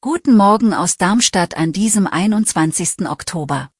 Guten Morgen aus Darmstadt an diesem 21. Oktober.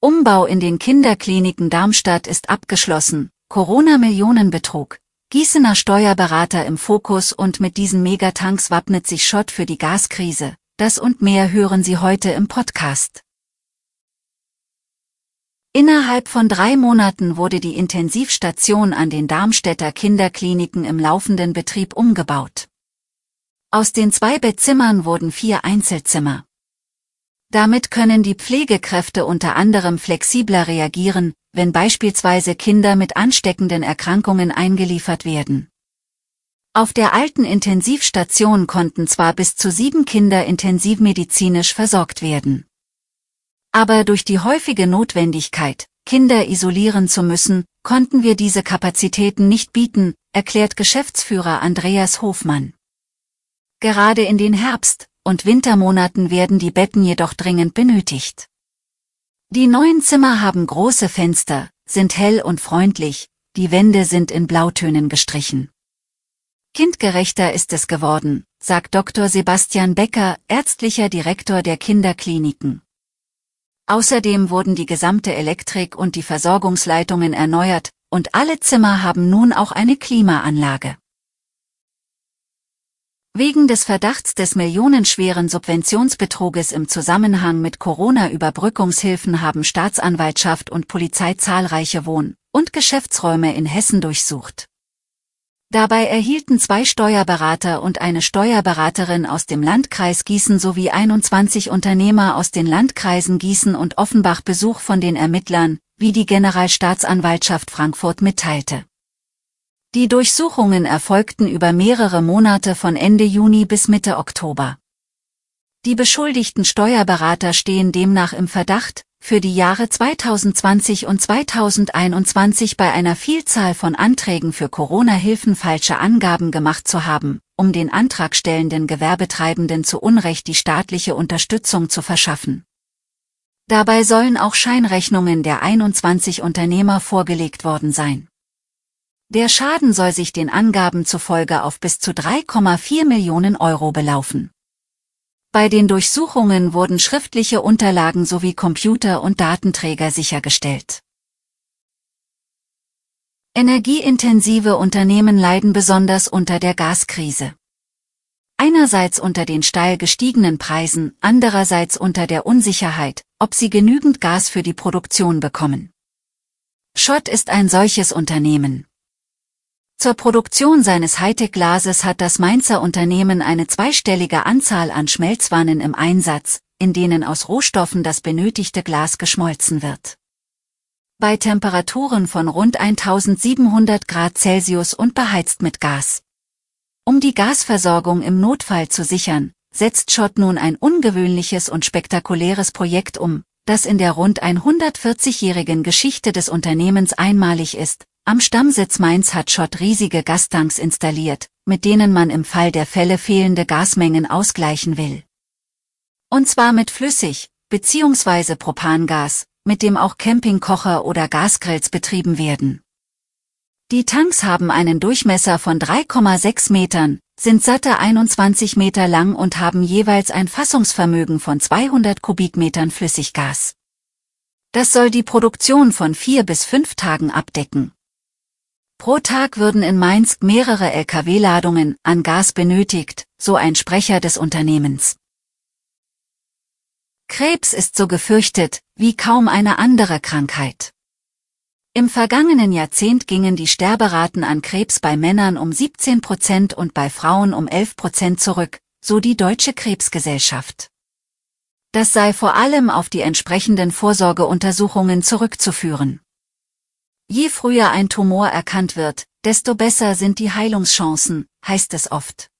Umbau in den Kinderkliniken Darmstadt ist abgeschlossen, Corona-Millionenbetrug, Gießener Steuerberater im Fokus und mit diesen Megatanks wappnet sich Schott für die Gaskrise. Das und mehr hören Sie heute im Podcast. Innerhalb von drei Monaten wurde die Intensivstation an den Darmstädter Kinderkliniken im laufenden Betrieb umgebaut. Aus den zwei Bettzimmern wurden vier Einzelzimmer. Damit können die Pflegekräfte unter anderem flexibler reagieren, wenn beispielsweise Kinder mit ansteckenden Erkrankungen eingeliefert werden. Auf der alten Intensivstation konnten zwar bis zu sieben Kinder intensivmedizinisch versorgt werden. Aber durch die häufige Notwendigkeit, Kinder isolieren zu müssen, konnten wir diese Kapazitäten nicht bieten, erklärt Geschäftsführer Andreas Hofmann. Gerade in den Herbst- und Wintermonaten werden die Betten jedoch dringend benötigt. Die neuen Zimmer haben große Fenster, sind hell und freundlich, die Wände sind in Blautönen gestrichen. Kindgerechter ist es geworden, sagt Dr. Sebastian Becker, ärztlicher Direktor der Kinderkliniken. Außerdem wurden die gesamte Elektrik und die Versorgungsleitungen erneuert, und alle Zimmer haben nun auch eine Klimaanlage. Wegen des Verdachts des millionenschweren Subventionsbetruges im Zusammenhang mit Corona-Überbrückungshilfen haben Staatsanwaltschaft und Polizei zahlreiche Wohn- und Geschäftsräume in Hessen durchsucht. Dabei erhielten zwei Steuerberater und eine Steuerberaterin aus dem Landkreis Gießen sowie 21 Unternehmer aus den Landkreisen Gießen und Offenbach Besuch von den Ermittlern, wie die Generalstaatsanwaltschaft Frankfurt mitteilte. Die Durchsuchungen erfolgten über mehrere Monate von Ende Juni bis Mitte Oktober. Die beschuldigten Steuerberater stehen demnach im Verdacht, für die Jahre 2020 und 2021 bei einer Vielzahl von Anträgen für Corona-Hilfen falsche Angaben gemacht zu haben, um den antragstellenden Gewerbetreibenden zu Unrecht die staatliche Unterstützung zu verschaffen. Dabei sollen auch Scheinrechnungen der 21 Unternehmer vorgelegt worden sein. Der Schaden soll sich den Angaben zufolge auf bis zu 3,4 Millionen Euro belaufen. Bei den Durchsuchungen wurden schriftliche Unterlagen sowie Computer und Datenträger sichergestellt. Energieintensive Unternehmen leiden besonders unter der Gaskrise. Einerseits unter den steil gestiegenen Preisen, andererseits unter der Unsicherheit, ob sie genügend Gas für die Produktion bekommen. Schott ist ein solches Unternehmen. Zur Produktion seines Hightech-Glases hat das Mainzer Unternehmen eine zweistellige Anzahl an Schmelzwannen im Einsatz, in denen aus Rohstoffen das benötigte Glas geschmolzen wird. Bei Temperaturen von rund 1700 Grad Celsius und beheizt mit Gas. Um die Gasversorgung im Notfall zu sichern, setzt Schott nun ein ungewöhnliches und spektakuläres Projekt um, das in der rund 140-jährigen Geschichte des Unternehmens einmalig ist, am Stammsitz Mainz hat Schott riesige Gastanks installiert, mit denen man im Fall der Fälle fehlende Gasmengen ausgleichen will. Und zwar mit Flüssig, bzw. Propangas, mit dem auch Campingkocher oder Gasgrills betrieben werden. Die Tanks haben einen Durchmesser von 3,6 Metern, sind satte 21 Meter lang und haben jeweils ein Fassungsvermögen von 200 Kubikmetern Flüssiggas. Das soll die Produktion von vier bis fünf Tagen abdecken. Pro Tag würden in Mainz mehrere Lkw-Ladungen an Gas benötigt, so ein Sprecher des Unternehmens. Krebs ist so gefürchtet, wie kaum eine andere Krankheit. Im vergangenen Jahrzehnt gingen die Sterberaten an Krebs bei Männern um 17 Prozent und bei Frauen um 11 Prozent zurück, so die Deutsche Krebsgesellschaft. Das sei vor allem auf die entsprechenden Vorsorgeuntersuchungen zurückzuführen. Je früher ein Tumor erkannt wird, desto besser sind die Heilungschancen, heißt es oft.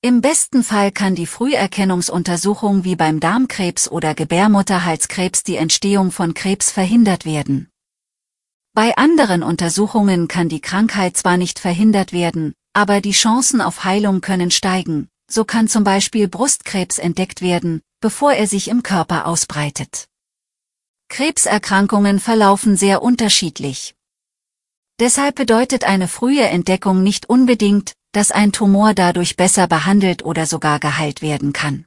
Im besten Fall kann die Früherkennungsuntersuchung wie beim Darmkrebs oder Gebärmutterhalskrebs die Entstehung von Krebs verhindert werden. Bei anderen Untersuchungen kann die Krankheit zwar nicht verhindert werden, aber die Chancen auf Heilung können steigen, so kann zum Beispiel Brustkrebs entdeckt werden, bevor er sich im Körper ausbreitet. Krebserkrankungen verlaufen sehr unterschiedlich. Deshalb bedeutet eine frühe Entdeckung nicht unbedingt, dass ein Tumor dadurch besser behandelt oder sogar geheilt werden kann.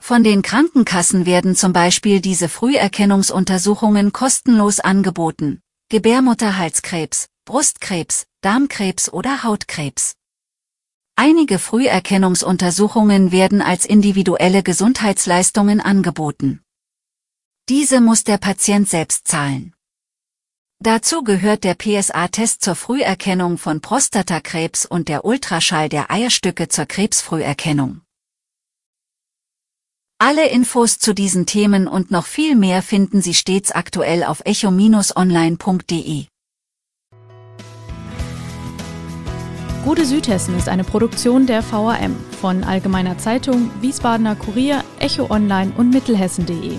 Von den Krankenkassen werden zum Beispiel diese Früherkennungsuntersuchungen kostenlos angeboten. Gebärmutterhalskrebs, Brustkrebs, Darmkrebs oder Hautkrebs. Einige Früherkennungsuntersuchungen werden als individuelle Gesundheitsleistungen angeboten. Diese muss der Patient selbst zahlen. Dazu gehört der PSA-Test zur Früherkennung von Prostatakrebs und der Ultraschall der Eierstücke zur Krebsfrüherkennung. Alle Infos zu diesen Themen und noch viel mehr finden Sie stets aktuell auf echo-online.de. Gute Südhessen ist eine Produktion der VAM von Allgemeiner Zeitung, Wiesbadener Kurier, Echo Online und Mittelhessen.de.